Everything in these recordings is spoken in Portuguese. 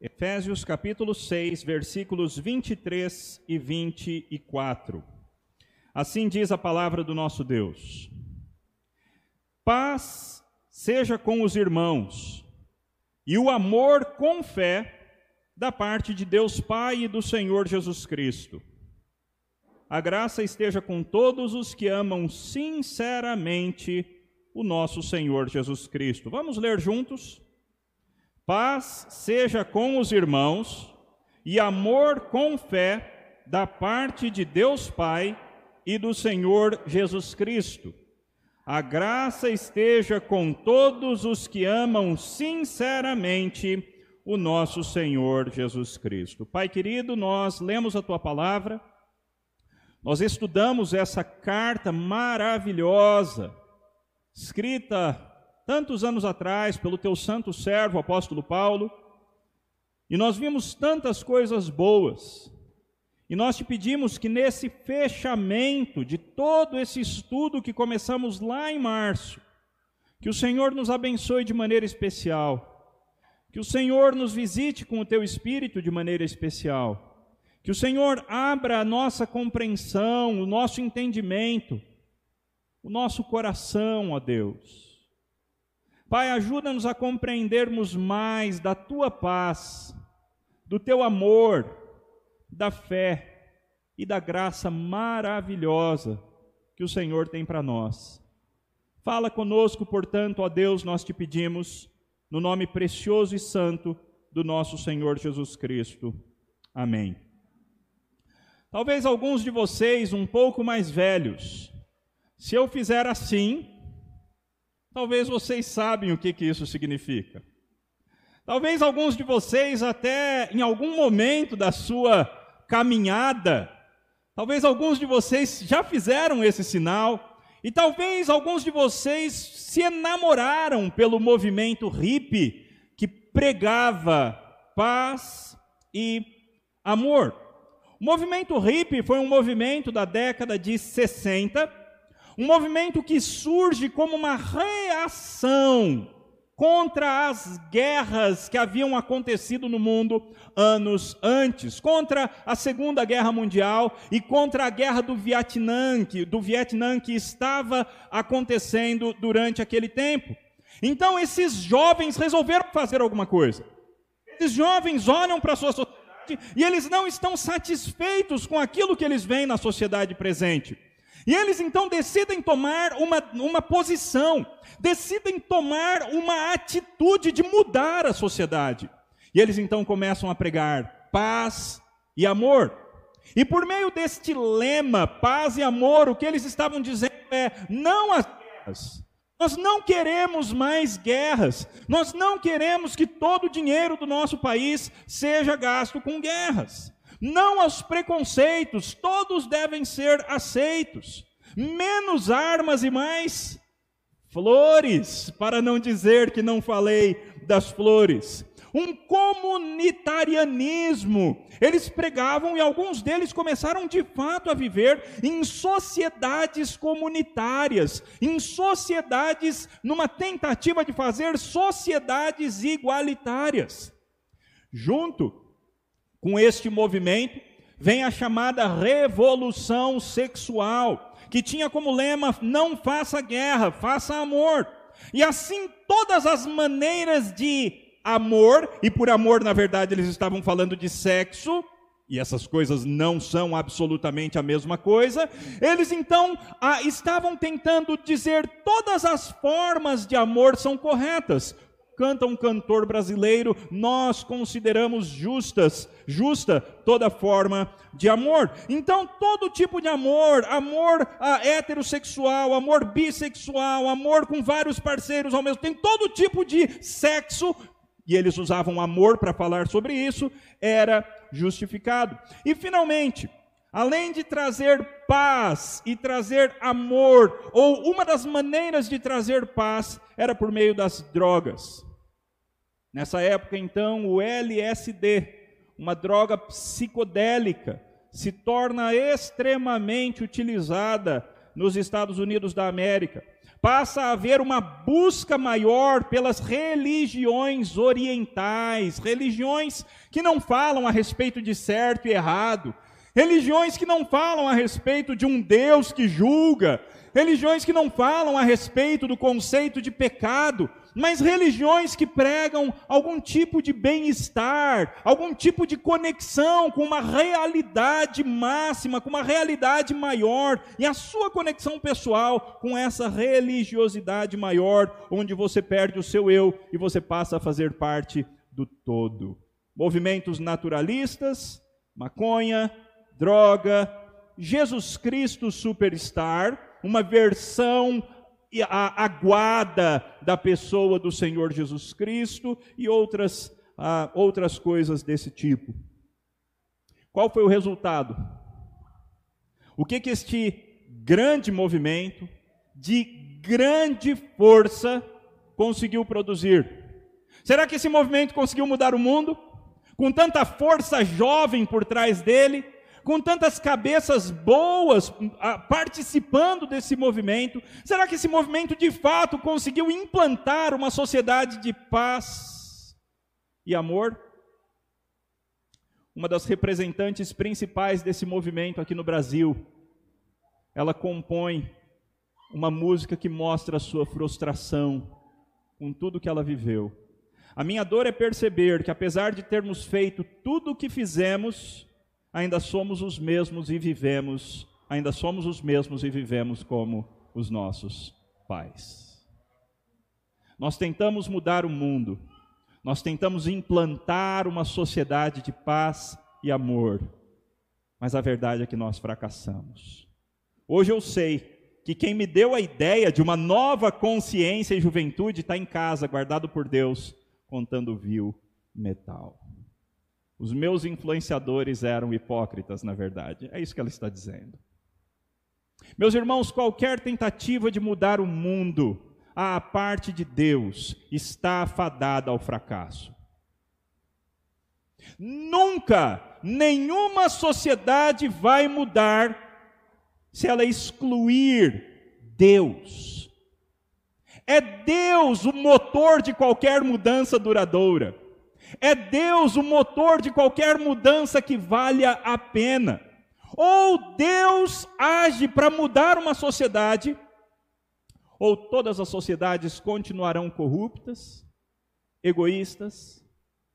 Efésios capítulo 6, versículos 23 e 24. Assim diz a palavra do nosso Deus: Paz seja com os irmãos, e o amor com fé da parte de Deus Pai e do Senhor Jesus Cristo. A graça esteja com todos os que amam sinceramente o nosso Senhor Jesus Cristo. Vamos ler juntos? Paz seja com os irmãos e amor com fé da parte de Deus Pai e do Senhor Jesus Cristo. A graça esteja com todos os que amam sinceramente o nosso Senhor Jesus Cristo. Pai querido, nós lemos a tua palavra, nós estudamos essa carta maravilhosa, escrita tantos anos atrás pelo teu santo servo, apóstolo Paulo, e nós vimos tantas coisas boas. E nós te pedimos que nesse fechamento de todo esse estudo que começamos lá em março, que o Senhor nos abençoe de maneira especial, que o Senhor nos visite com o teu espírito de maneira especial, que o Senhor abra a nossa compreensão, o nosso entendimento, o nosso coração, ó Deus Pai, ajuda-nos a compreendermos mais da tua paz, do teu amor, da fé e da graça maravilhosa que o Senhor tem para nós. Fala conosco, portanto, ó Deus, nós te pedimos, no nome precioso e santo do nosso Senhor Jesus Cristo. Amém. Talvez alguns de vocês um pouco mais velhos, se eu fizer assim, Talvez vocês sabem o que, que isso significa. Talvez alguns de vocês, até em algum momento da sua caminhada, talvez alguns de vocês já fizeram esse sinal, e talvez alguns de vocês se enamoraram pelo movimento hippie que pregava paz e amor. O movimento hippie foi um movimento da década de 60 um movimento que surge como uma reação contra as guerras que haviam acontecido no mundo anos antes, contra a Segunda Guerra Mundial e contra a guerra do Vietnã, que, do Vietnã que estava acontecendo durante aquele tempo. Então esses jovens resolveram fazer alguma coisa. Esses jovens olham para a sua sociedade e eles não estão satisfeitos com aquilo que eles veem na sociedade presente. E eles então decidem tomar uma, uma posição, decidem tomar uma atitude de mudar a sociedade. E eles então começam a pregar paz e amor. E por meio deste lema, paz e amor, o que eles estavam dizendo é: não às guerras. Nós não queremos mais guerras. Nós não queremos que todo o dinheiro do nosso país seja gasto com guerras não aos preconceitos, todos devem ser aceitos. Menos armas e mais flores, para não dizer que não falei das flores. Um comunitarianismo. Eles pregavam e alguns deles começaram de fato a viver em sociedades comunitárias, em sociedades, numa tentativa de fazer sociedades igualitárias. Junto com este movimento vem a chamada revolução sexual, que tinha como lema: não faça guerra, faça amor. E assim todas as maneiras de amor, e por amor, na verdade, eles estavam falando de sexo, e essas coisas não são absolutamente a mesma coisa, eles então ah, estavam tentando dizer todas as formas de amor são corretas, canta um cantor brasileiro, nós consideramos justas, justa toda forma de amor. Então, todo tipo de amor, amor ah, heterossexual, amor bissexual, amor com vários parceiros ao mesmo tempo, todo tipo de sexo, e eles usavam amor para falar sobre isso, era justificado. E finalmente, Além de trazer paz e trazer amor, ou uma das maneiras de trazer paz era por meio das drogas. Nessa época, então, o LSD, uma droga psicodélica, se torna extremamente utilizada nos Estados Unidos da América. Passa a haver uma busca maior pelas religiões orientais, religiões que não falam a respeito de certo e errado, religiões que não falam a respeito de um Deus que julga, religiões que não falam a respeito do conceito de pecado, mas religiões que pregam algum tipo de bem-estar, algum tipo de conexão com uma realidade máxima, com uma realidade maior, e a sua conexão pessoal com essa religiosidade maior, onde você perde o seu eu e você passa a fazer parte do todo. Movimentos naturalistas, maconha, droga, Jesus Cristo Superstar, uma versão aguada da pessoa do Senhor Jesus Cristo e outras, ah, outras coisas desse tipo. Qual foi o resultado? O que, que este grande movimento, de grande força, conseguiu produzir? Será que esse movimento conseguiu mudar o mundo? Com tanta força jovem por trás dele? Com tantas cabeças boas ah, participando desse movimento? Será que esse movimento de fato conseguiu implantar uma sociedade de paz e amor? Uma das representantes principais desse movimento aqui no Brasil, ela compõe uma música que mostra a sua frustração com tudo que ela viveu. A minha dor é perceber que, apesar de termos feito tudo o que fizemos, ainda somos os mesmos e vivemos, ainda somos os mesmos e vivemos como os nossos pais. Nós tentamos mudar o mundo, nós tentamos implantar uma sociedade de paz e amor, mas a verdade é que nós fracassamos. Hoje eu sei que quem me deu a ideia de uma nova consciência e juventude está em casa, guardado por Deus, contando vil metal. Os meus influenciadores eram hipócritas, na verdade. É isso que ela está dizendo. Meus irmãos, qualquer tentativa de mudar o mundo à parte de Deus está afadada ao fracasso. Nunca nenhuma sociedade vai mudar se ela excluir Deus. É Deus o motor de qualquer mudança duradoura. É Deus o motor de qualquer mudança que valha a pena. Ou Deus age para mudar uma sociedade, ou todas as sociedades continuarão corruptas, egoístas,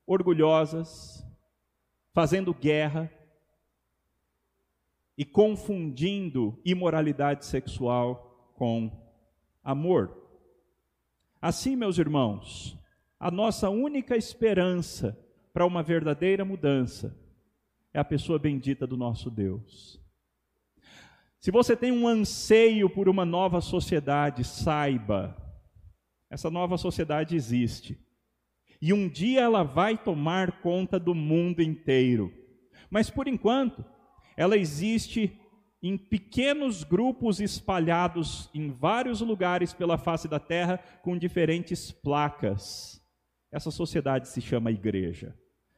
orgulhosas, fazendo guerra e confundindo imoralidade sexual com amor. Assim, meus irmãos, a nossa única esperança para uma verdadeira mudança é a pessoa bendita do nosso Deus. Se você tem um anseio por uma nova sociedade, saiba, essa nova sociedade existe. E um dia ela vai tomar conta do mundo inteiro. Mas por enquanto, ela existe em pequenos grupos espalhados em vários lugares pela face da terra com diferentes placas. Essa sociedade se chama igreja.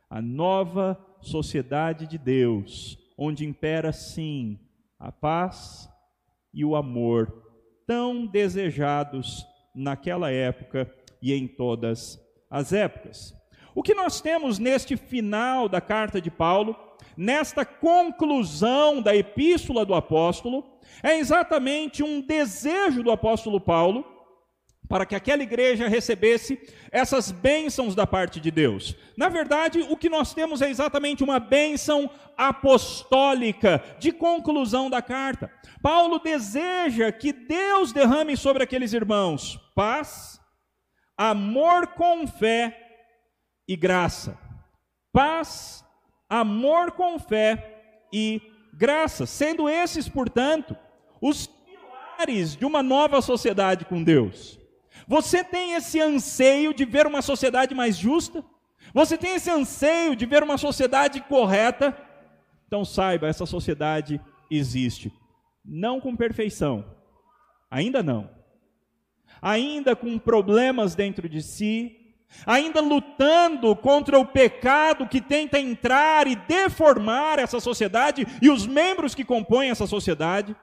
A nova sociedade de Deus, onde impera sim a paz e o amor, tão desejados naquela época e em todas as épocas. O que nós temos neste final da carta de Paulo, nesta conclusão da epístola do apóstolo, é exatamente um desejo do apóstolo Paulo para que aquela igreja recebesse essas bênçãos da parte de Deus. Na verdade, o que nós temos é exatamente uma bênção apostólica de conclusão da carta. Paulo deseja que Deus derrame sobre aqueles irmãos paz, amor com fé e graça. Paz, amor com fé e graça, sendo esses, portanto, os pilares de uma nova sociedade com Deus. Você tem esse anseio de ver uma sociedade mais justa? Você tem esse anseio de ver uma sociedade correta? Então saiba, essa sociedade existe. Não com perfeição, ainda não. Ainda com problemas dentro de si, ainda lutando contra o pecado que tenta entrar e deformar essa sociedade e os membros que compõem essa sociedade.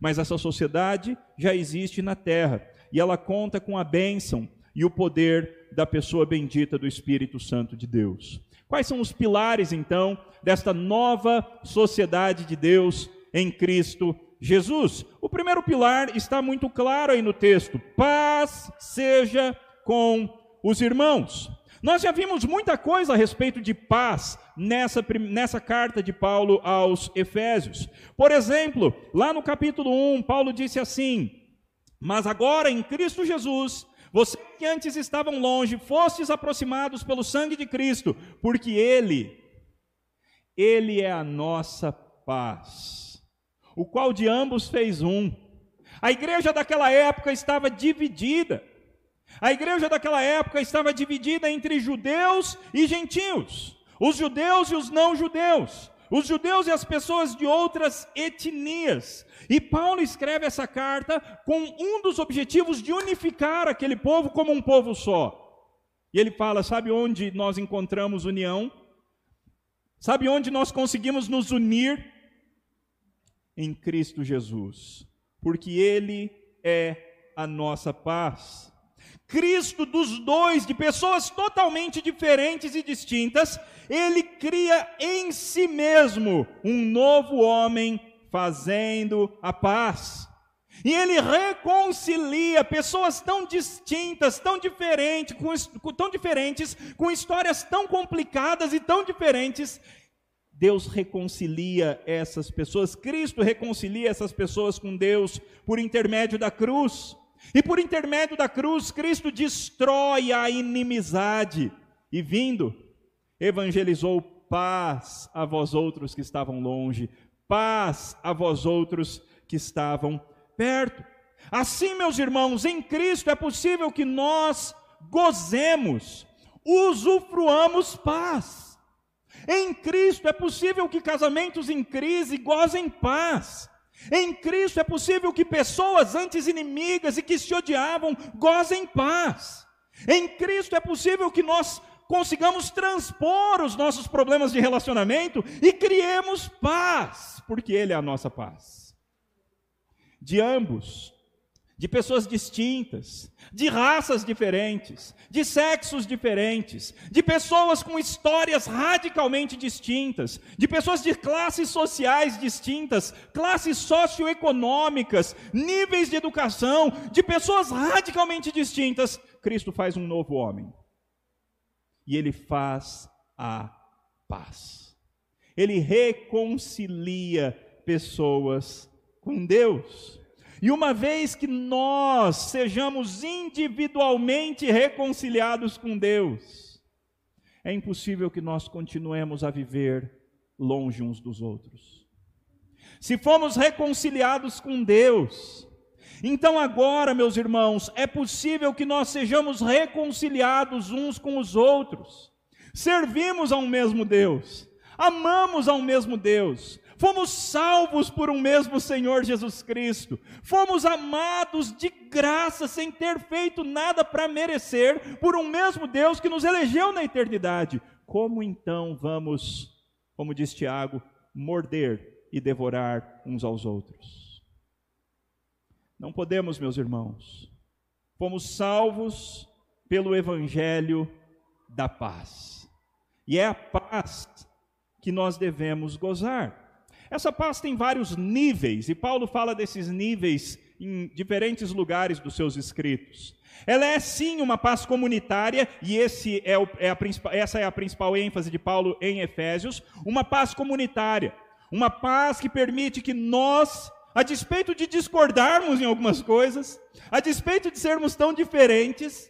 Mas essa sociedade já existe na terra e ela conta com a bênção e o poder da pessoa bendita do Espírito Santo de Deus. Quais são os pilares, então, desta nova sociedade de Deus em Cristo Jesus? O primeiro pilar está muito claro aí no texto: paz seja com os irmãos. Nós já vimos muita coisa a respeito de paz nessa, nessa carta de Paulo aos Efésios. Por exemplo, lá no capítulo 1, Paulo disse assim: Mas agora em Cristo Jesus, vocês que antes estavam longe, fostes aproximados pelo sangue de Cristo, porque Ele, Ele é a nossa paz, o qual de ambos fez um. A igreja daquela época estava dividida. A igreja daquela época estava dividida entre judeus e gentios, os judeus e os não judeus, os judeus e as pessoas de outras etnias. E Paulo escreve essa carta com um dos objetivos de unificar aquele povo como um povo só. E ele fala: sabe onde nós encontramos união? Sabe onde nós conseguimos nos unir? Em Cristo Jesus, porque Ele é a nossa paz. Cristo dos dois, de pessoas totalmente diferentes e distintas, ele cria em si mesmo um novo homem fazendo a paz. E ele reconcilia pessoas tão distintas, tão diferentes, com, tão diferentes, com histórias tão complicadas e tão diferentes. Deus reconcilia essas pessoas, Cristo reconcilia essas pessoas com Deus por intermédio da cruz. E por intermédio da cruz, Cristo destrói a inimizade e vindo, evangelizou paz a vós outros que estavam longe, paz a vós outros que estavam perto. Assim, meus irmãos, em Cristo é possível que nós gozemos, usufruamos paz. Em Cristo é possível que casamentos em crise gozem paz. Em Cristo é possível que pessoas antes inimigas e que se odiavam gozem paz. Em Cristo é possível que nós consigamos transpor os nossos problemas de relacionamento e criemos paz, porque Ele é a nossa paz. De ambos, de pessoas distintas, de raças diferentes, de sexos diferentes, de pessoas com histórias radicalmente distintas, de pessoas de classes sociais distintas, classes socioeconômicas, níveis de educação, de pessoas radicalmente distintas, Cristo faz um novo homem. E ele faz a paz. Ele reconcilia pessoas com Deus. E uma vez que nós sejamos individualmente reconciliados com Deus, é impossível que nós continuemos a viver longe uns dos outros. Se fomos reconciliados com Deus, então agora, meus irmãos, é possível que nós sejamos reconciliados uns com os outros. Servimos a um mesmo Deus, amamos a um mesmo Deus, fomos salvos por um mesmo Senhor Jesus Cristo, fomos amados de graça, sem ter feito nada para merecer, por um mesmo Deus que nos elegeu na eternidade. Como então vamos, como diz Tiago, morder e devorar uns aos outros? Não podemos, meus irmãos. Fomos salvos pelo Evangelho da paz. E é a paz que nós devemos gozar. Essa paz tem vários níveis, e Paulo fala desses níveis em diferentes lugares dos seus escritos. Ela é sim uma paz comunitária, e é, o, é a, essa é a principal ênfase de Paulo em Efésios: uma paz comunitária, uma paz que permite que nós, a despeito de discordarmos em algumas coisas, a despeito de sermos tão diferentes,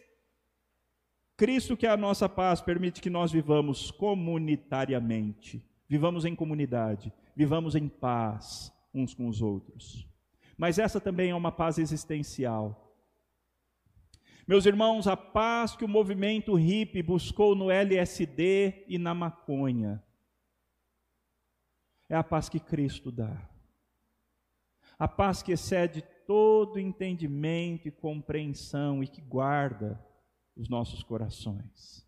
Cristo, que é a nossa paz, permite que nós vivamos comunitariamente, vivamos em comunidade, vivamos em paz uns com os outros. Mas essa também é uma paz existencial. Meus irmãos, a paz que o movimento hippie buscou no LSD e na maconha é a paz que Cristo dá. A paz que excede todo entendimento e compreensão e que guarda os nossos corações.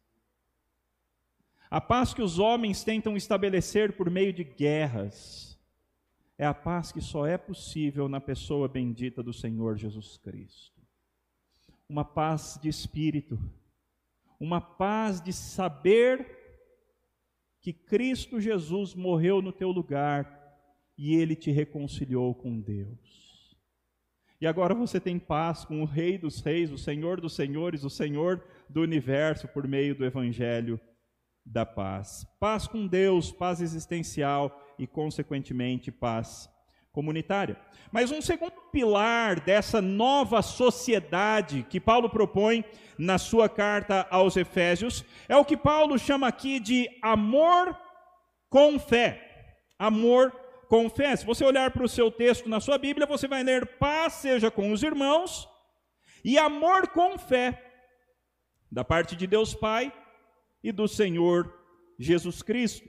A paz que os homens tentam estabelecer por meio de guerras é a paz que só é possível na pessoa bendita do Senhor Jesus Cristo. uma paz de espírito, uma paz de saber que Cristo Jesus morreu no teu lugar e ele te reconciliou com Deus. E agora você tem paz com o Rei dos Reis, o Senhor dos Senhores, o Senhor do universo, por meio do Evangelho da paz. Paz com Deus, paz existencial e, consequentemente, paz comunitária. Mas um segundo pilar dessa nova sociedade que Paulo propõe na sua carta aos Efésios é o que Paulo chama aqui de amor com fé. Amor com fé. Se você olhar para o seu texto na sua Bíblia, você vai ler paz seja com os irmãos e amor com fé, da parte de Deus Pai e do Senhor Jesus Cristo.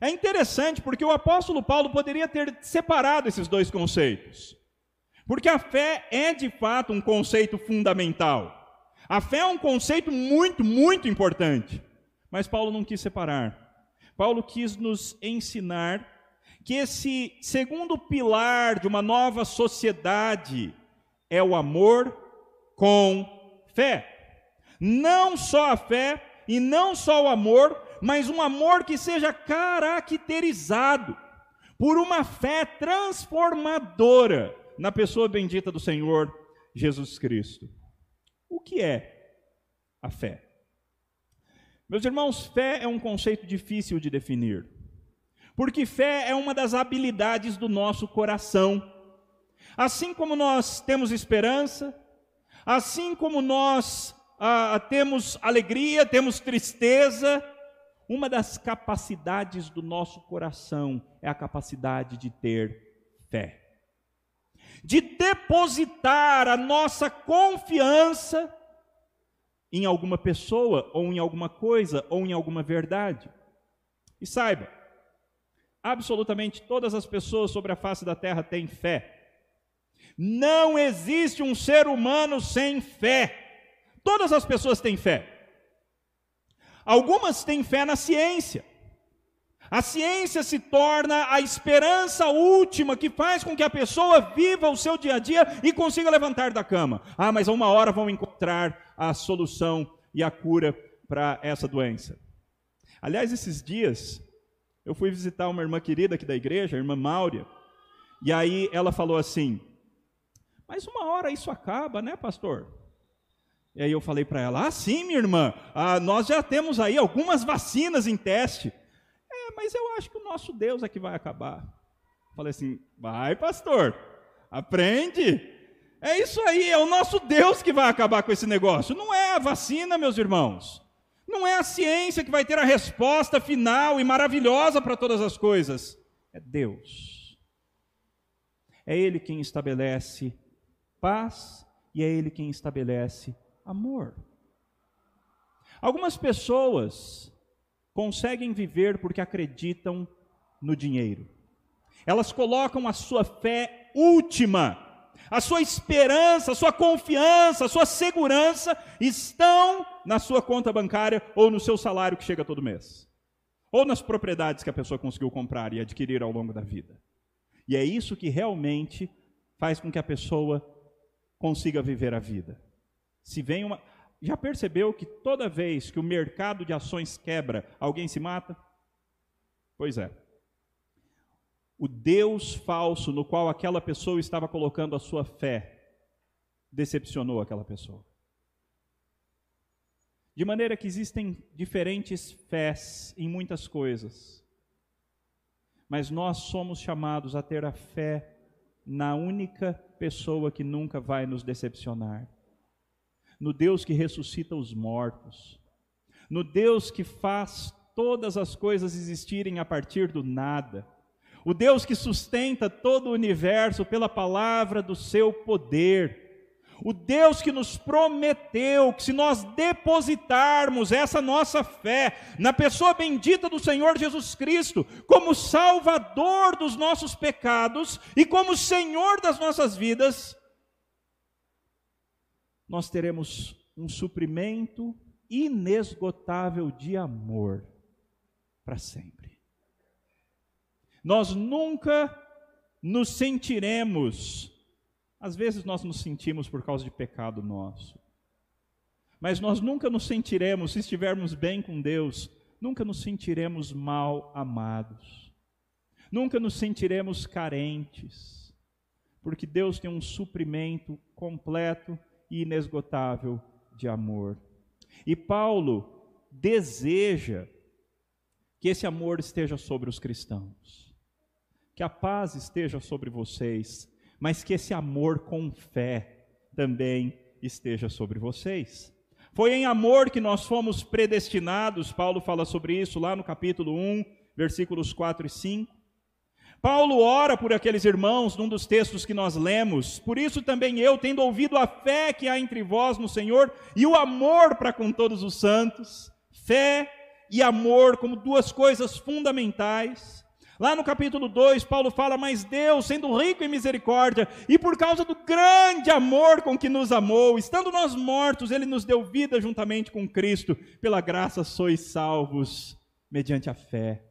É interessante porque o apóstolo Paulo poderia ter separado esses dois conceitos. Porque a fé é de fato um conceito fundamental. A fé é um conceito muito, muito importante. Mas Paulo não quis separar. Paulo quis nos ensinar que esse segundo pilar de uma nova sociedade é o amor com fé. Não só a fé e não só o amor, mas um amor que seja caracterizado por uma fé transformadora na pessoa bendita do Senhor Jesus Cristo. O que é a fé? Meus irmãos, fé é um conceito difícil de definir. Porque fé é uma das habilidades do nosso coração. Assim como nós temos esperança, assim como nós ah, temos alegria, temos tristeza, uma das capacidades do nosso coração é a capacidade de ter fé. De depositar a nossa confiança em alguma pessoa, ou em alguma coisa, ou em alguma verdade. E saiba, Absolutamente todas as pessoas sobre a face da terra têm fé. Não existe um ser humano sem fé. Todas as pessoas têm fé. Algumas têm fé na ciência. A ciência se torna a esperança última que faz com que a pessoa viva o seu dia a dia e consiga levantar da cama. Ah, mas a uma hora vão encontrar a solução e a cura para essa doença. Aliás, esses dias eu fui visitar uma irmã querida aqui da igreja, a irmã Máurea, e aí ela falou assim: Mas uma hora isso acaba, né, pastor? E aí eu falei para ela: Ah, sim, minha irmã, ah, nós já temos aí algumas vacinas em teste. É, mas eu acho que o nosso Deus é que vai acabar. Falei assim: Vai, pastor, aprende. É isso aí, é o nosso Deus que vai acabar com esse negócio. Não é a vacina, meus irmãos. Não é a ciência que vai ter a resposta final e maravilhosa para todas as coisas. É Deus. É Ele quem estabelece paz e é Ele quem estabelece amor. Algumas pessoas conseguem viver porque acreditam no dinheiro. Elas colocam a sua fé última a sua esperança, a sua confiança, a sua segurança estão na sua conta bancária ou no seu salário que chega todo mês. Ou nas propriedades que a pessoa conseguiu comprar e adquirir ao longo da vida. E é isso que realmente faz com que a pessoa consiga viver a vida. Se vem uma. Já percebeu que toda vez que o mercado de ações quebra, alguém se mata? Pois é o Deus falso no qual aquela pessoa estava colocando a sua fé decepcionou aquela pessoa. De maneira que existem diferentes fés em muitas coisas, mas nós somos chamados a ter a fé na única pessoa que nunca vai nos decepcionar, no Deus que ressuscita os mortos, no Deus que faz todas as coisas existirem a partir do nada o Deus que sustenta todo o universo pela palavra do seu poder, o Deus que nos prometeu que se nós depositarmos essa nossa fé na pessoa bendita do Senhor Jesus Cristo, como Salvador dos nossos pecados e como Senhor das nossas vidas, nós teremos um suprimento inesgotável de amor para sempre nós nunca nos sentiremos Às vezes nós nos sentimos por causa de pecado nosso. Mas nós nunca nos sentiremos, se estivermos bem com Deus, nunca nos sentiremos mal amados. Nunca nos sentiremos carentes. Porque Deus tem um suprimento completo e inesgotável de amor. E Paulo deseja que esse amor esteja sobre os cristãos. Que a paz esteja sobre vocês mas que esse amor com fé também esteja sobre vocês. Foi em amor que nós fomos predestinados, Paulo fala sobre isso lá no capítulo 1, versículos 4 e 5. Paulo ora por aqueles irmãos num dos textos que nós lemos. Por isso também eu, tendo ouvido a fé que há entre vós no Senhor e o amor para com todos os santos, fé e amor como duas coisas fundamentais, Lá no capítulo 2, Paulo fala: Mas Deus, sendo rico em misericórdia, e por causa do grande amor com que nos amou, estando nós mortos, Ele nos deu vida juntamente com Cristo, pela graça sois salvos, mediante a fé.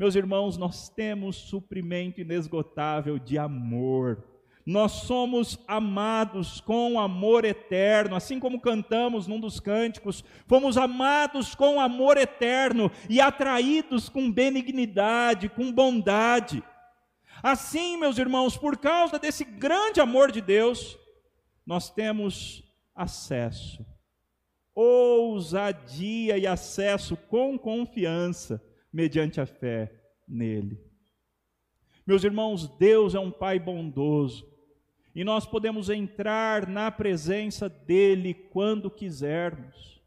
Meus irmãos, nós temos suprimento inesgotável de amor nós somos amados com amor eterno, assim como cantamos num dos cânticos, fomos amados com amor eterno e atraídos com benignidade, com bondade. Assim, meus irmãos, por causa desse grande amor de Deus, nós temos acesso, ousadia e acesso com confiança, mediante a fé nele. Meus irmãos, Deus é um Pai bondoso, e nós podemos entrar na presença dele quando quisermos.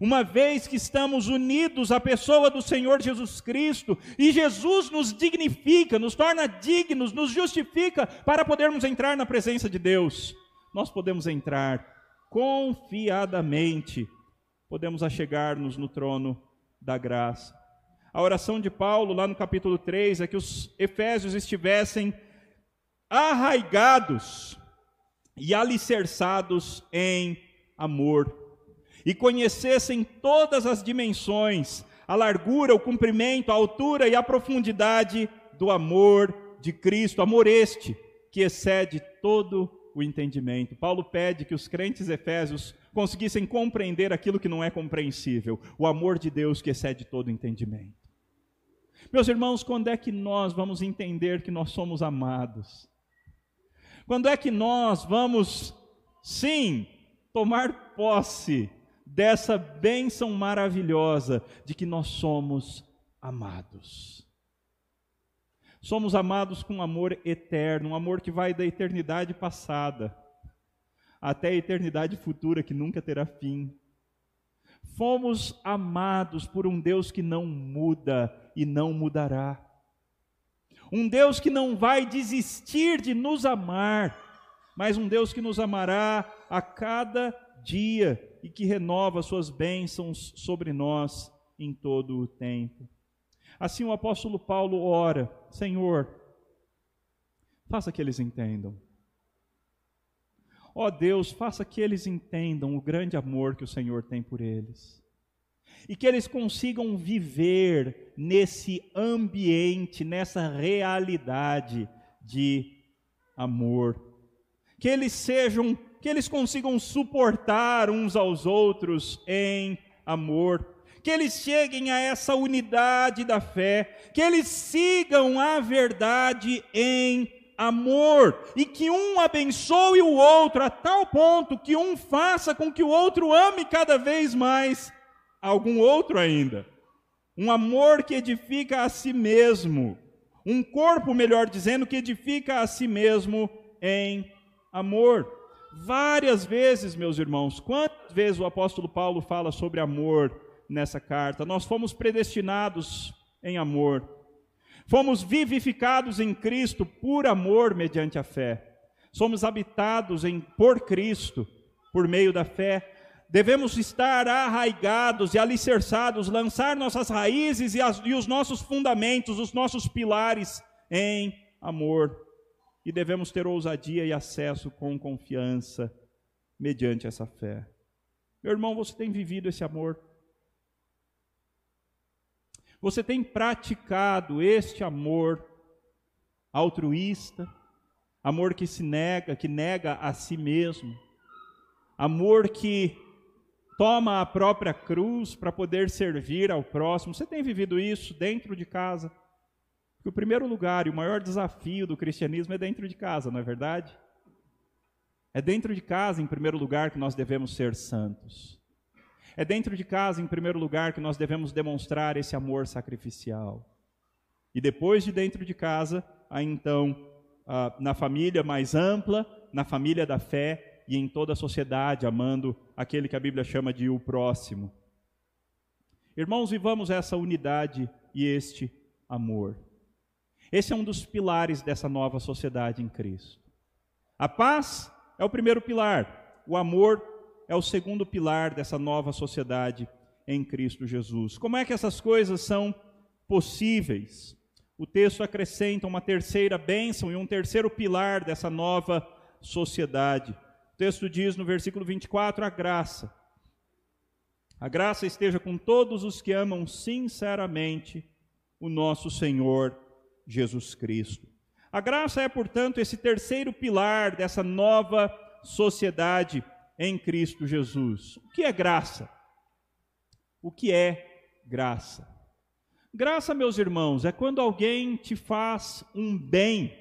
Uma vez que estamos unidos à pessoa do Senhor Jesus Cristo, e Jesus nos dignifica, nos torna dignos, nos justifica para podermos entrar na presença de Deus, nós podemos entrar confiadamente, podemos achegar-nos no trono da graça. A oração de Paulo, lá no capítulo 3, é que os efésios estivessem arraigados e alicerçados em amor, e conhecessem todas as dimensões, a largura, o comprimento, a altura e a profundidade do amor de Cristo, amor este que excede todo o entendimento. Paulo pede que os crentes efésios conseguissem compreender aquilo que não é compreensível, o amor de Deus que excede todo entendimento. Meus irmãos, quando é que nós vamos entender que nós somos amados? Quando é que nós vamos, sim, tomar posse dessa bênção maravilhosa de que nós somos amados? Somos amados com um amor eterno, um amor que vai da eternidade passada até a eternidade futura que nunca terá fim. Fomos amados por um Deus que não muda e não mudará. Um Deus que não vai desistir de nos amar, mas um Deus que nos amará a cada dia e que renova suas bênçãos sobre nós em todo o tempo. Assim o apóstolo Paulo ora: Senhor, faça que eles entendam. Ó Deus, faça que eles entendam o grande amor que o Senhor tem por eles e que eles consigam viver nesse ambiente, nessa realidade de amor. Que eles sejam, que eles consigam suportar uns aos outros em amor. Que eles cheguem a essa unidade da fé, que eles sigam a verdade em amor e que um abençoe o outro a tal ponto que um faça com que o outro ame cada vez mais algum outro ainda. Um amor que edifica a si mesmo. Um corpo, melhor dizendo, que edifica a si mesmo em amor. Várias vezes, meus irmãos, quantas vezes o apóstolo Paulo fala sobre amor nessa carta? Nós fomos predestinados em amor. Fomos vivificados em Cristo por amor mediante a fé. Somos habitados em por Cristo por meio da fé devemos estar arraigados e alicerçados, lançar nossas raízes e, as, e os nossos fundamentos, os nossos pilares em amor. E devemos ter ousadia e acesso com confiança mediante essa fé. Meu irmão, você tem vivido esse amor? Você tem praticado este amor altruísta, amor que se nega, que nega a si mesmo, amor que toma a própria cruz para poder servir ao próximo. Você tem vivido isso dentro de casa? Porque o primeiro lugar e o maior desafio do cristianismo é dentro de casa, não é verdade? É dentro de casa, em primeiro lugar, que nós devemos ser santos. É dentro de casa, em primeiro lugar, que nós devemos demonstrar esse amor sacrificial. E depois de dentro de casa, aí então, na família mais ampla, na família da fé e em toda a sociedade, amando aquele que a Bíblia chama de o próximo. Irmãos, vivamos essa unidade e este amor. Esse é um dos pilares dessa nova sociedade em Cristo. A paz é o primeiro pilar, o amor é o segundo pilar dessa nova sociedade em Cristo Jesus. Como é que essas coisas são possíveis? O texto acrescenta uma terceira bênção e um terceiro pilar dessa nova sociedade. O texto diz no versículo 24: a graça. A graça esteja com todos os que amam sinceramente o nosso Senhor Jesus Cristo. A graça é, portanto, esse terceiro pilar dessa nova sociedade em Cristo Jesus. O que é graça? O que é graça? Graça, meus irmãos, é quando alguém te faz um bem.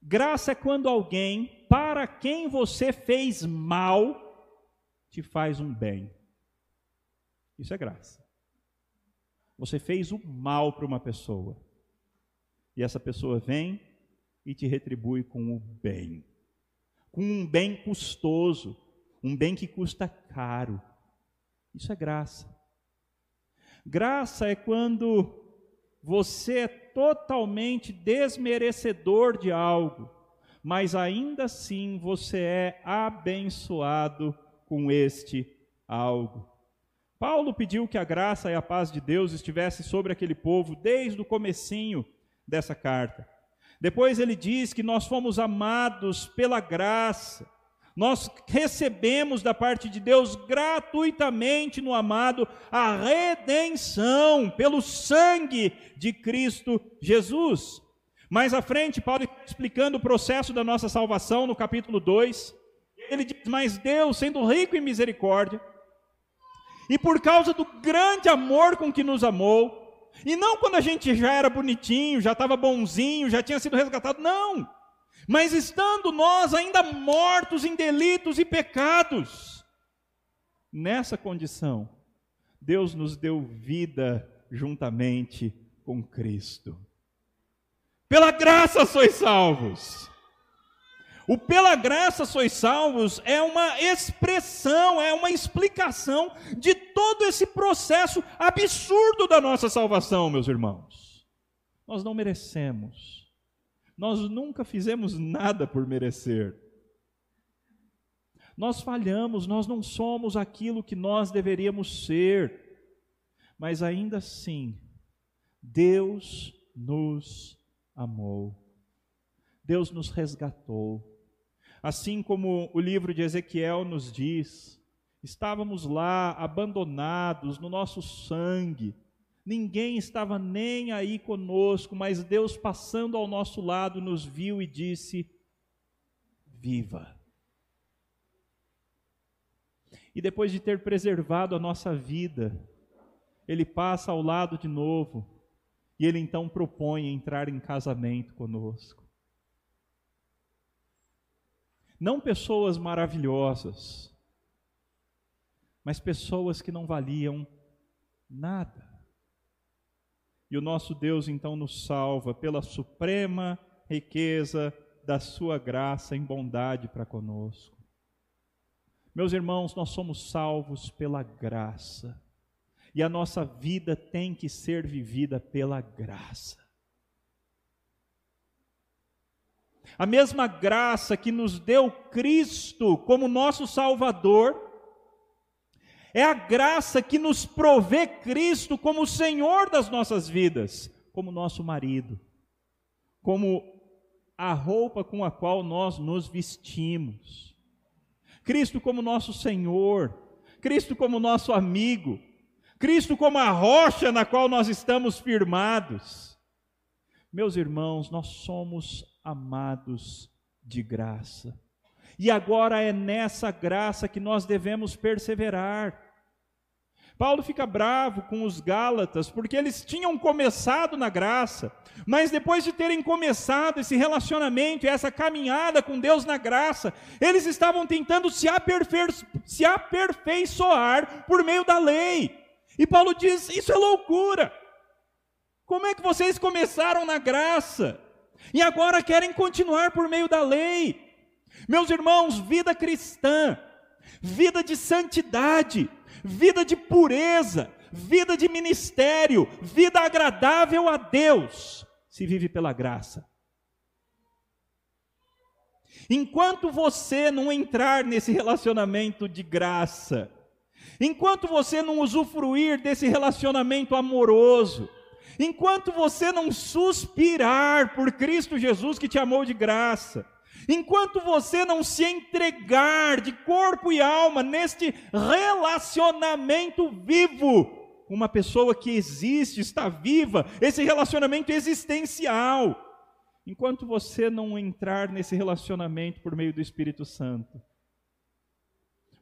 Graça é quando alguém, para quem você fez mal, te faz um bem. Isso é graça. Você fez o mal para uma pessoa. E essa pessoa vem e te retribui com o bem com um bem custoso, um bem que custa caro. Isso é graça. Graça é quando você é totalmente desmerecedor de algo, mas ainda assim você é abençoado com este algo. Paulo pediu que a graça e a paz de Deus estivesse sobre aquele povo desde o comecinho dessa carta. Depois ele diz que nós fomos amados pela graça. Nós recebemos da parte de Deus gratuitamente no amado a redenção pelo sangue de Cristo Jesus. Mais à frente, Paulo está explicando o processo da nossa salvação no capítulo 2. Ele diz: Mas Deus, sendo rico em misericórdia, e por causa do grande amor com que nos amou, e não quando a gente já era bonitinho, já estava bonzinho, já tinha sido resgatado, não. Mas estando nós ainda mortos em delitos e pecados, nessa condição, Deus nos deu vida juntamente com Cristo. Pela graça sois salvos. O pela graça sois salvos é uma expressão, é uma explicação de todo esse processo absurdo da nossa salvação, meus irmãos. Nós não merecemos. Nós nunca fizemos nada por merecer. Nós falhamos, nós não somos aquilo que nós deveríamos ser. Mas ainda assim, Deus nos amou. Deus nos resgatou. Assim como o livro de Ezequiel nos diz, estávamos lá abandonados no nosso sangue, ninguém estava nem aí conosco, mas Deus passando ao nosso lado nos viu e disse: Viva! E depois de ter preservado a nossa vida, Ele passa ao lado de novo e Ele então propõe entrar em casamento conosco. Não pessoas maravilhosas, mas pessoas que não valiam nada. E o nosso Deus então nos salva pela suprema riqueza da sua graça em bondade para conosco. Meus irmãos, nós somos salvos pela graça. E a nossa vida tem que ser vivida pela graça. A mesma graça que nos deu Cristo como nosso Salvador, é a graça que nos provê Cristo como Senhor das nossas vidas, como nosso marido, como a roupa com a qual nós nos vestimos. Cristo como nosso Senhor, Cristo como nosso amigo, Cristo como a rocha na qual nós estamos firmados. Meus irmãos, nós somos amados de graça. E agora é nessa graça que nós devemos perseverar. Paulo fica bravo com os Gálatas, porque eles tinham começado na graça, mas depois de terem começado esse relacionamento essa caminhada com Deus na graça, eles estavam tentando se, se aperfeiçoar por meio da lei. E Paulo diz: Isso é loucura. Como é que vocês começaram na graça e agora querem continuar por meio da lei? Meus irmãos, vida cristã, vida de santidade, vida de pureza, vida de ministério, vida agradável a Deus, se vive pela graça. Enquanto você não entrar nesse relacionamento de graça, enquanto você não usufruir desse relacionamento amoroso, enquanto você não suspirar por Cristo Jesus que te amou de graça, Enquanto você não se entregar de corpo e alma neste relacionamento vivo, uma pessoa que existe, está viva, esse relacionamento existencial, enquanto você não entrar nesse relacionamento por meio do Espírito Santo,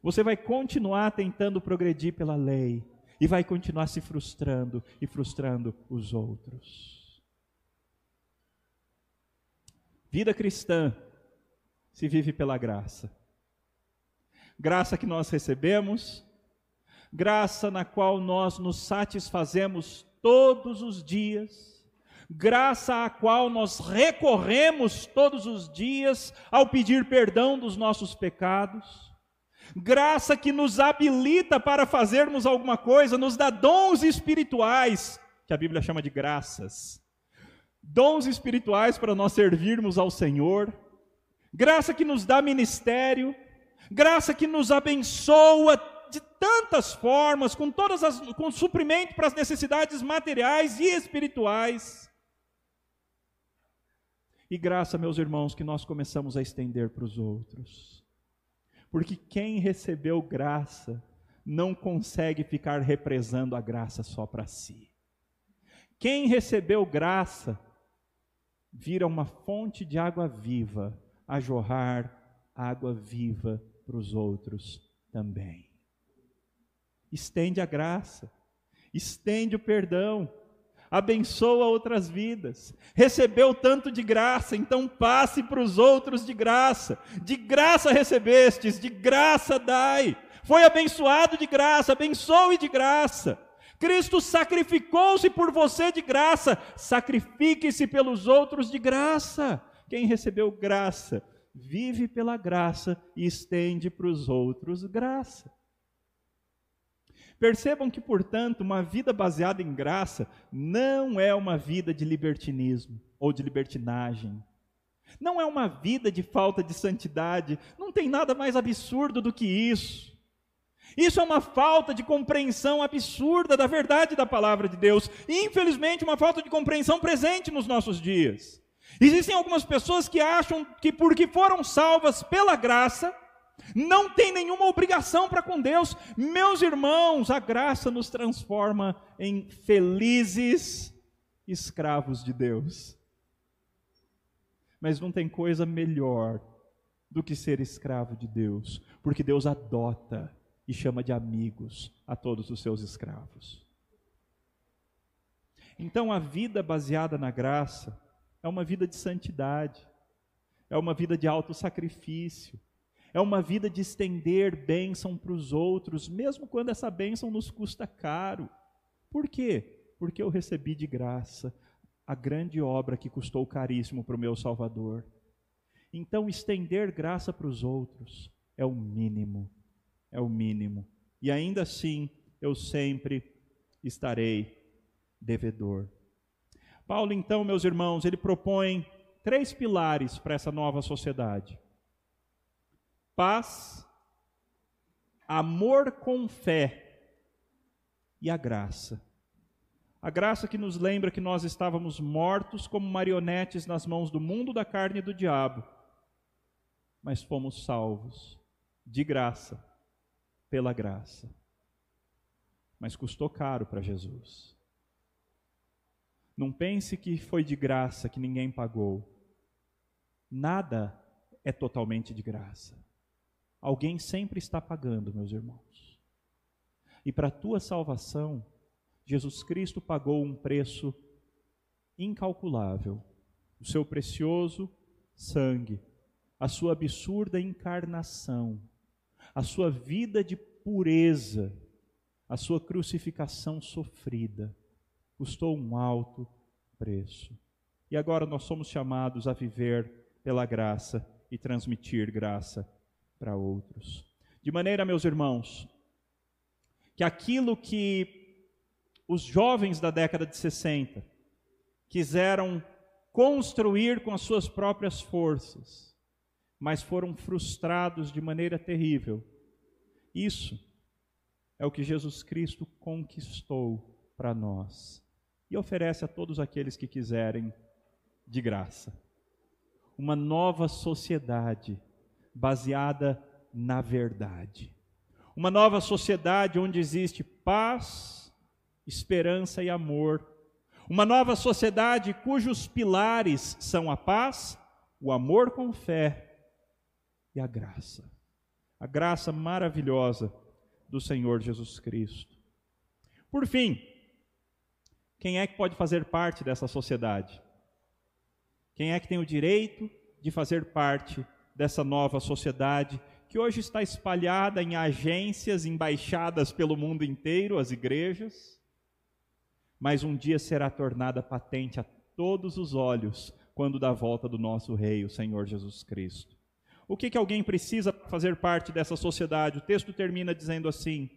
você vai continuar tentando progredir pela lei e vai continuar se frustrando e frustrando os outros. Vida cristã se vive pela graça. Graça que nós recebemos, graça na qual nós nos satisfazemos todos os dias, graça a qual nós recorremos todos os dias ao pedir perdão dos nossos pecados, graça que nos habilita para fazermos alguma coisa, nos dá dons espirituais, que a Bíblia chama de graças, dons espirituais para nós servirmos ao Senhor graça que nos dá ministério, graça que nos abençoa de tantas formas, com todas as com suprimento para as necessidades materiais e espirituais. E graça, meus irmãos, que nós começamos a estender para os outros. Porque quem recebeu graça não consegue ficar represando a graça só para si. Quem recebeu graça vira uma fonte de água viva a jorrar água viva para os outros também. Estende a graça, estende o perdão, abençoa outras vidas. Recebeu tanto de graça, então passe para os outros de graça. De graça recebestes, de graça dai. Foi abençoado de graça, abençoe de graça. Cristo sacrificou-se por você de graça, sacrifique-se pelos outros de graça. Quem recebeu graça, vive pela graça e estende para os outros graça. Percebam que, portanto, uma vida baseada em graça não é uma vida de libertinismo ou de libertinagem. Não é uma vida de falta de santidade. Não tem nada mais absurdo do que isso. Isso é uma falta de compreensão absurda da verdade da palavra de Deus. E, infelizmente, uma falta de compreensão presente nos nossos dias. Existem algumas pessoas que acham que porque foram salvas pela graça, não tem nenhuma obrigação para com Deus. Meus irmãos, a graça nos transforma em felizes escravos de Deus. Mas não tem coisa melhor do que ser escravo de Deus, porque Deus adota e chama de amigos a todos os seus escravos. Então, a vida baseada na graça é uma vida de santidade, é uma vida de autossacrifício, é uma vida de estender bênção para os outros, mesmo quando essa bênção nos custa caro. Por quê? Porque eu recebi de graça a grande obra que custou caríssimo para o meu Salvador. Então, estender graça para os outros é o mínimo, é o mínimo. E ainda assim, eu sempre estarei devedor. Paulo, então, meus irmãos, ele propõe três pilares para essa nova sociedade: paz, amor com fé e a graça. A graça que nos lembra que nós estávamos mortos como marionetes nas mãos do mundo da carne e do diabo, mas fomos salvos de graça, pela graça. Mas custou caro para Jesus. Não pense que foi de graça, que ninguém pagou. Nada é totalmente de graça. Alguém sempre está pagando, meus irmãos. E para a tua salvação, Jesus Cristo pagou um preço incalculável, o seu precioso sangue, a sua absurda encarnação, a sua vida de pureza, a sua crucificação sofrida, custou um alto preço. E agora nós somos chamados a viver pela graça e transmitir graça para outros. De maneira, meus irmãos, que aquilo que os jovens da década de 60 quiseram construir com as suas próprias forças, mas foram frustrados de maneira terrível. Isso é o que Jesus Cristo conquistou para nós e oferece a todos aqueles que quiserem de graça. Uma nova sociedade baseada na verdade. Uma nova sociedade onde existe paz, esperança e amor. Uma nova sociedade cujos pilares são a paz, o amor com fé e a graça. A graça maravilhosa do Senhor Jesus Cristo. Por fim, quem é que pode fazer parte dessa sociedade? Quem é que tem o direito de fazer parte dessa nova sociedade que hoje está espalhada em agências embaixadas pelo mundo inteiro, as igrejas, mas um dia será tornada patente a todos os olhos quando da volta do nosso Rei, o Senhor Jesus Cristo. O que, que alguém precisa fazer parte dessa sociedade? O texto termina dizendo assim: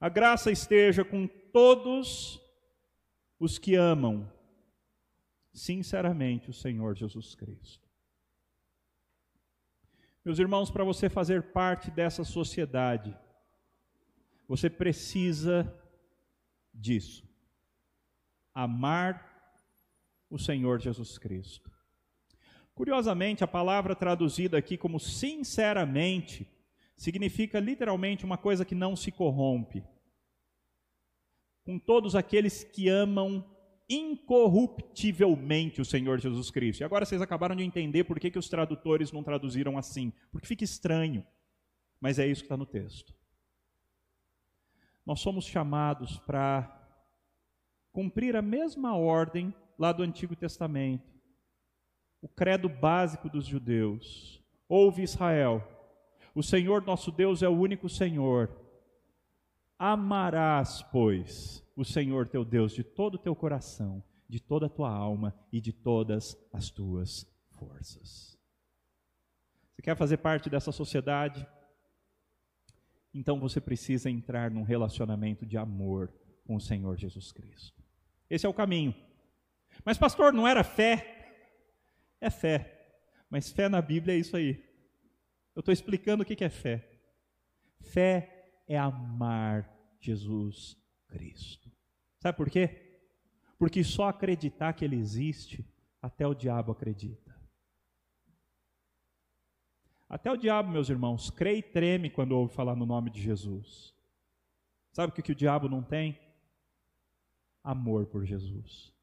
A graça esteja com todos os que amam sinceramente o Senhor Jesus Cristo. Meus irmãos, para você fazer parte dessa sociedade, você precisa disso. Amar o Senhor Jesus Cristo. Curiosamente, a palavra traduzida aqui como sinceramente significa literalmente uma coisa que não se corrompe. Com todos aqueles que amam incorruptivelmente o Senhor Jesus Cristo. E agora vocês acabaram de entender por que, que os tradutores não traduziram assim. Porque fica estranho. Mas é isso que está no texto. Nós somos chamados para cumprir a mesma ordem lá do Antigo Testamento. O credo básico dos judeus. Ouve Israel. O Senhor nosso Deus é o único Senhor. Amarás, pois, o Senhor teu Deus de todo o teu coração, de toda a tua alma e de todas as tuas forças. Você quer fazer parte dessa sociedade? Então você precisa entrar num relacionamento de amor com o Senhor Jesus Cristo. Esse é o caminho. Mas, pastor, não era fé? É fé. Mas fé na Bíblia é isso aí. Eu estou explicando o que é fé. Fé é amar Jesus Cristo. Sabe por quê? Porque só acreditar que Ele existe, até o diabo acredita. Até o diabo, meus irmãos, crê e treme quando ouve falar no nome de Jesus. Sabe o que, que o diabo não tem? Amor por Jesus.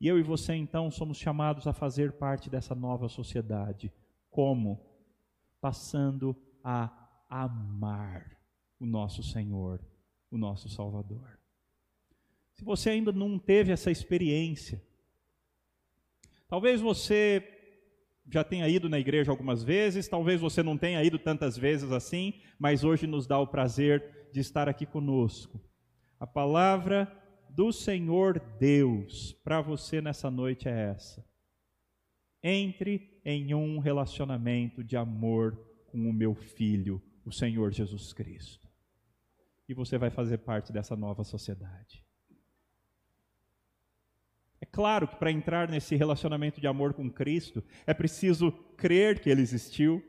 E eu e você, então, somos chamados a fazer parte dessa nova sociedade. Como? Passando a amar o nosso Senhor, o nosso Salvador. Se você ainda não teve essa experiência, talvez você já tenha ido na igreja algumas vezes, talvez você não tenha ido tantas vezes assim, mas hoje nos dá o prazer de estar aqui conosco. A palavra do Senhor Deus para você nessa noite é essa. Entre em um relacionamento de amor com o meu filho, o Senhor Jesus Cristo. E você vai fazer parte dessa nova sociedade. É claro que para entrar nesse relacionamento de amor com Cristo, é preciso crer que Ele existiu,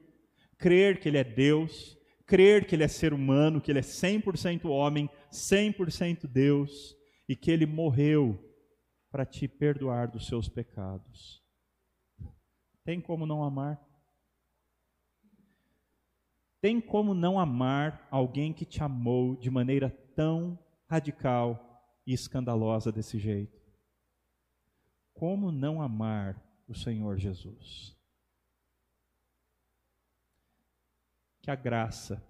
crer que Ele é Deus, crer que Ele é ser humano, que Ele é 100% homem, 100% Deus, e que Ele morreu para te perdoar dos seus pecados. Tem como não amar? Tem como não amar alguém que te amou de maneira tão radical e escandalosa desse jeito? Como não amar o Senhor Jesus. Que a graça,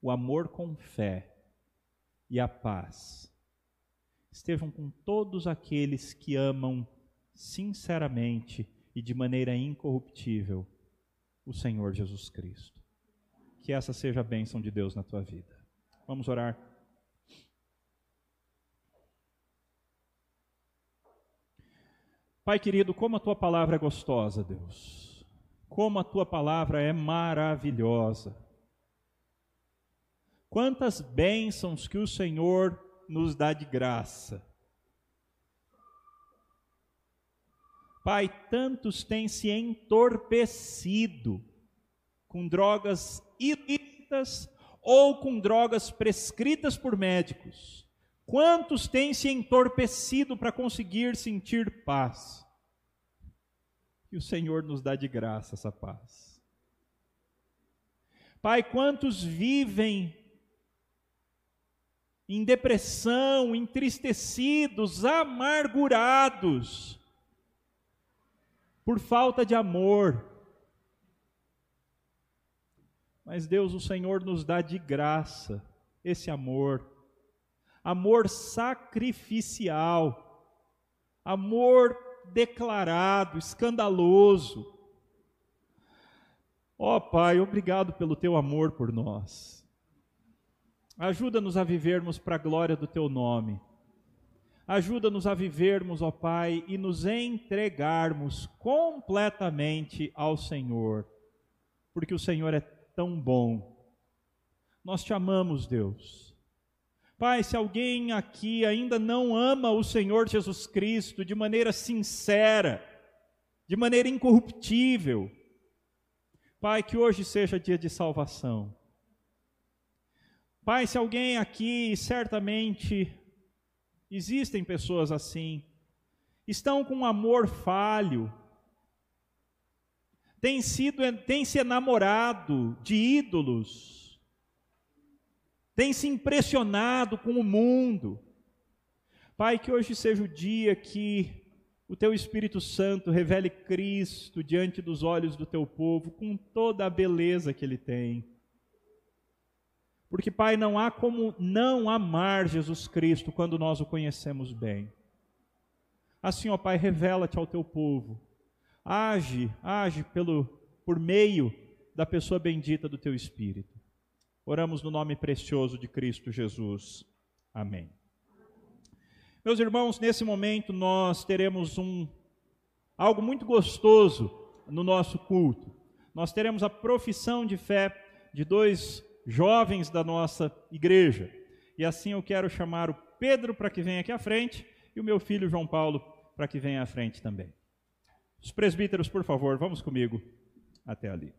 o amor com fé e a paz estejam com todos aqueles que amam sinceramente e de maneira incorruptível o Senhor Jesus Cristo. Que essa seja a bênção de Deus na tua vida. Vamos orar. Pai querido, como a tua palavra é gostosa, Deus. Como a tua palavra é maravilhosa. Quantas bênçãos que o Senhor nos dá de graça. Pai, tantos têm se entorpecido com drogas ilícitas ou com drogas prescritas por médicos. Quantos têm se entorpecido para conseguir sentir paz? E o Senhor nos dá de graça essa paz. Pai, quantos vivem em depressão, entristecidos, amargurados, por falta de amor. Mas Deus, o Senhor, nos dá de graça esse amor, amor sacrificial, amor declarado, escandaloso. Ó oh, Pai, obrigado pelo teu amor por nós. Ajuda-nos a vivermos para a glória do teu nome. Ajuda-nos a vivermos, ó Pai, e nos entregarmos completamente ao Senhor, porque o Senhor é tão bom. Nós te amamos, Deus. Pai, se alguém aqui ainda não ama o Senhor Jesus Cristo de maneira sincera, de maneira incorruptível, Pai, que hoje seja dia de salvação. Pai, se alguém aqui certamente Existem pessoas assim. Estão com um amor falho. Tem sido, tem se enamorado de ídolos. Tem se impressionado com o mundo. Pai, que hoje seja o dia que o teu Espírito Santo revele Cristo diante dos olhos do teu povo com toda a beleza que ele tem. Porque, Pai, não há como não amar Jesus Cristo quando nós o conhecemos bem. Assim, ó Pai, revela-te ao teu povo. Age, age pelo, por meio da pessoa bendita do teu Espírito. Oramos no nome precioso de Cristo Jesus. Amém. Meus irmãos, nesse momento nós teremos um algo muito gostoso no nosso culto. Nós teremos a profissão de fé de dois jovens da nossa igreja. E assim eu quero chamar o Pedro para que venha aqui à frente e o meu filho João Paulo para que venha à frente também. Os presbíteros, por favor, vamos comigo até ali.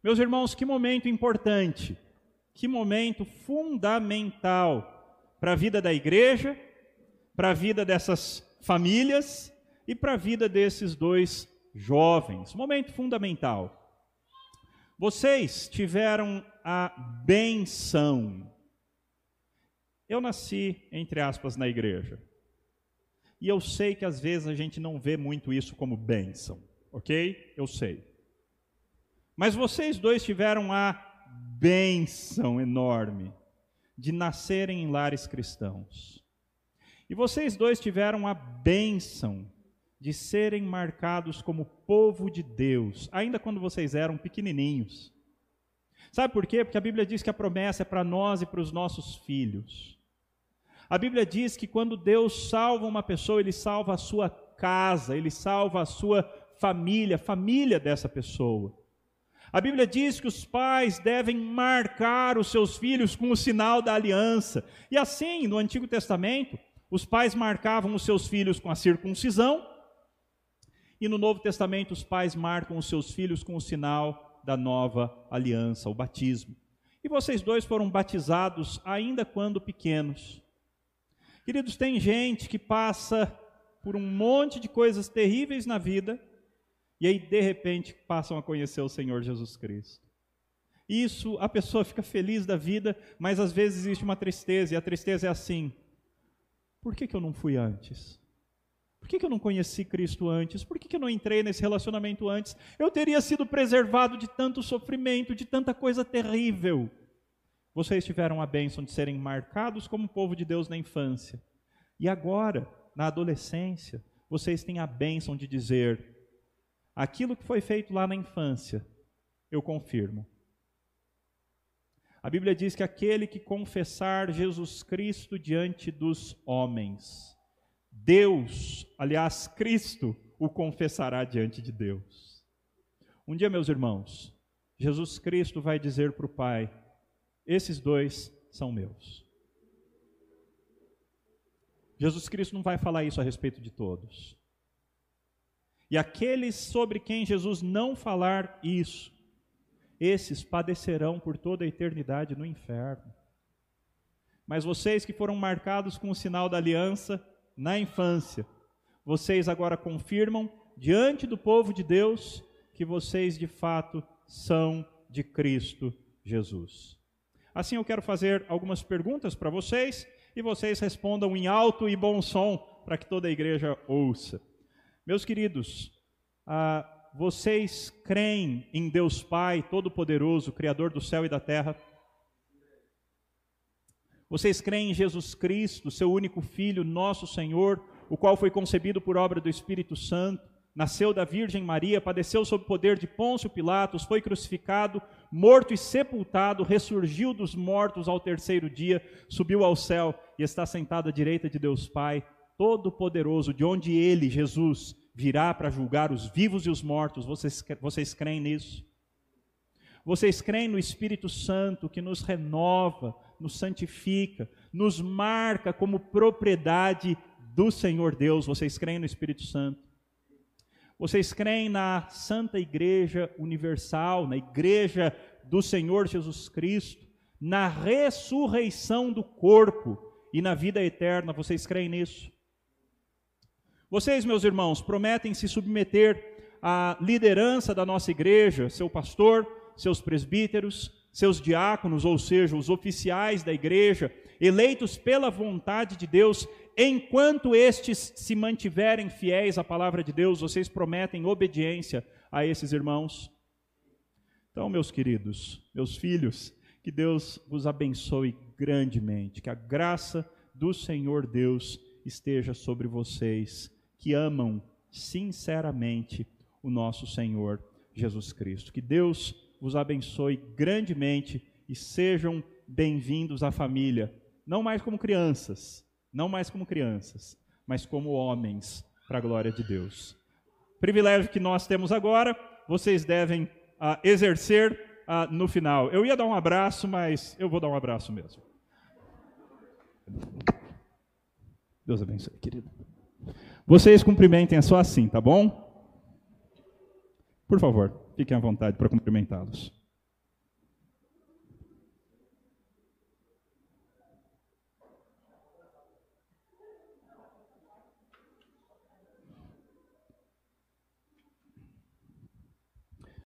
Meus irmãos, que momento importante, que momento fundamental para a vida da igreja, para a vida dessas famílias e para a vida desses dois jovens. Momento fundamental. Vocês tiveram a benção. Eu nasci, entre aspas, na igreja. E eu sei que às vezes a gente não vê muito isso como bênção, ok? Eu sei. Mas vocês dois tiveram a benção enorme de nascerem em lares cristãos. E vocês dois tiveram a benção de serem marcados como povo de Deus, ainda quando vocês eram pequenininhos. Sabe por quê? Porque a Bíblia diz que a promessa é para nós e para os nossos filhos. A Bíblia diz que quando Deus salva uma pessoa, Ele salva a sua casa, Ele salva a sua família, família dessa pessoa. A Bíblia diz que os pais devem marcar os seus filhos com o sinal da aliança. E assim, no Antigo Testamento, os pais marcavam os seus filhos com a circuncisão, e no Novo Testamento, os pais marcam os seus filhos com o sinal da nova aliança, o batismo. E vocês dois foram batizados ainda quando pequenos. Queridos, tem gente que passa por um monte de coisas terríveis na vida e aí de repente passam a conhecer o Senhor Jesus Cristo. Isso, a pessoa fica feliz da vida, mas às vezes existe uma tristeza, e a tristeza é assim: por que, que eu não fui antes? Por que, que eu não conheci Cristo antes? Por que, que eu não entrei nesse relacionamento antes? Eu teria sido preservado de tanto sofrimento, de tanta coisa terrível. Vocês tiveram a bênção de serem marcados como povo de Deus na infância. E agora, na adolescência, vocês têm a bênção de dizer: aquilo que foi feito lá na infância, eu confirmo. A Bíblia diz que aquele que confessar Jesus Cristo diante dos homens, Deus, aliás, Cristo, o confessará diante de Deus. Um dia, meus irmãos, Jesus Cristo vai dizer para o Pai: esses dois são meus. Jesus Cristo não vai falar isso a respeito de todos. E aqueles sobre quem Jesus não falar isso, esses padecerão por toda a eternidade no inferno. Mas vocês que foram marcados com o sinal da aliança na infância, vocês agora confirmam diante do povo de Deus que vocês de fato são de Cristo Jesus. Assim eu quero fazer algumas perguntas para vocês e vocês respondam em alto e bom som para que toda a igreja ouça. Meus queridos, ah, vocês creem em Deus Pai Todo-Poderoso, Criador do céu e da terra? Vocês creem em Jesus Cristo, seu único Filho, nosso Senhor, o qual foi concebido por obra do Espírito Santo, nasceu da Virgem Maria, padeceu sob o poder de Pôncio Pilatos, foi crucificado, morto e sepultado, ressurgiu dos mortos ao terceiro dia, subiu ao céu e está sentado à direita de Deus Pai, Todo-Poderoso, de onde ele, Jesus, virá para julgar os vivos e os mortos. Vocês, vocês creem nisso? Vocês creem no Espírito Santo que nos renova, nos santifica, nos marca como propriedade do Senhor Deus? Vocês creem no Espírito Santo? Vocês creem na Santa Igreja Universal, na Igreja do Senhor Jesus Cristo, na ressurreição do corpo e na vida eterna? Vocês creem nisso? Vocês, meus irmãos, prometem se submeter à liderança da nossa igreja, seu pastor, seus presbíteros, seus diáconos, ou seja, os oficiais da igreja, eleitos pela vontade de Deus, enquanto estes se mantiverem fiéis à palavra de Deus, vocês prometem obediência a esses irmãos? Então, meus queridos, meus filhos, que Deus vos abençoe grandemente, que a graça do Senhor Deus esteja sobre vocês que amam sinceramente o nosso Senhor Jesus Cristo. Que Deus vos abençoe grandemente e sejam bem-vindos à família, não mais como crianças, não mais como crianças, mas como homens, para a glória de Deus. Privilégio que nós temos agora, vocês devem uh, exercer uh, no final. Eu ia dar um abraço, mas eu vou dar um abraço mesmo. Deus abençoe, querido. Vocês cumprimentem é só assim, tá bom? Por favor, fiquem à vontade para cumprimentá-los.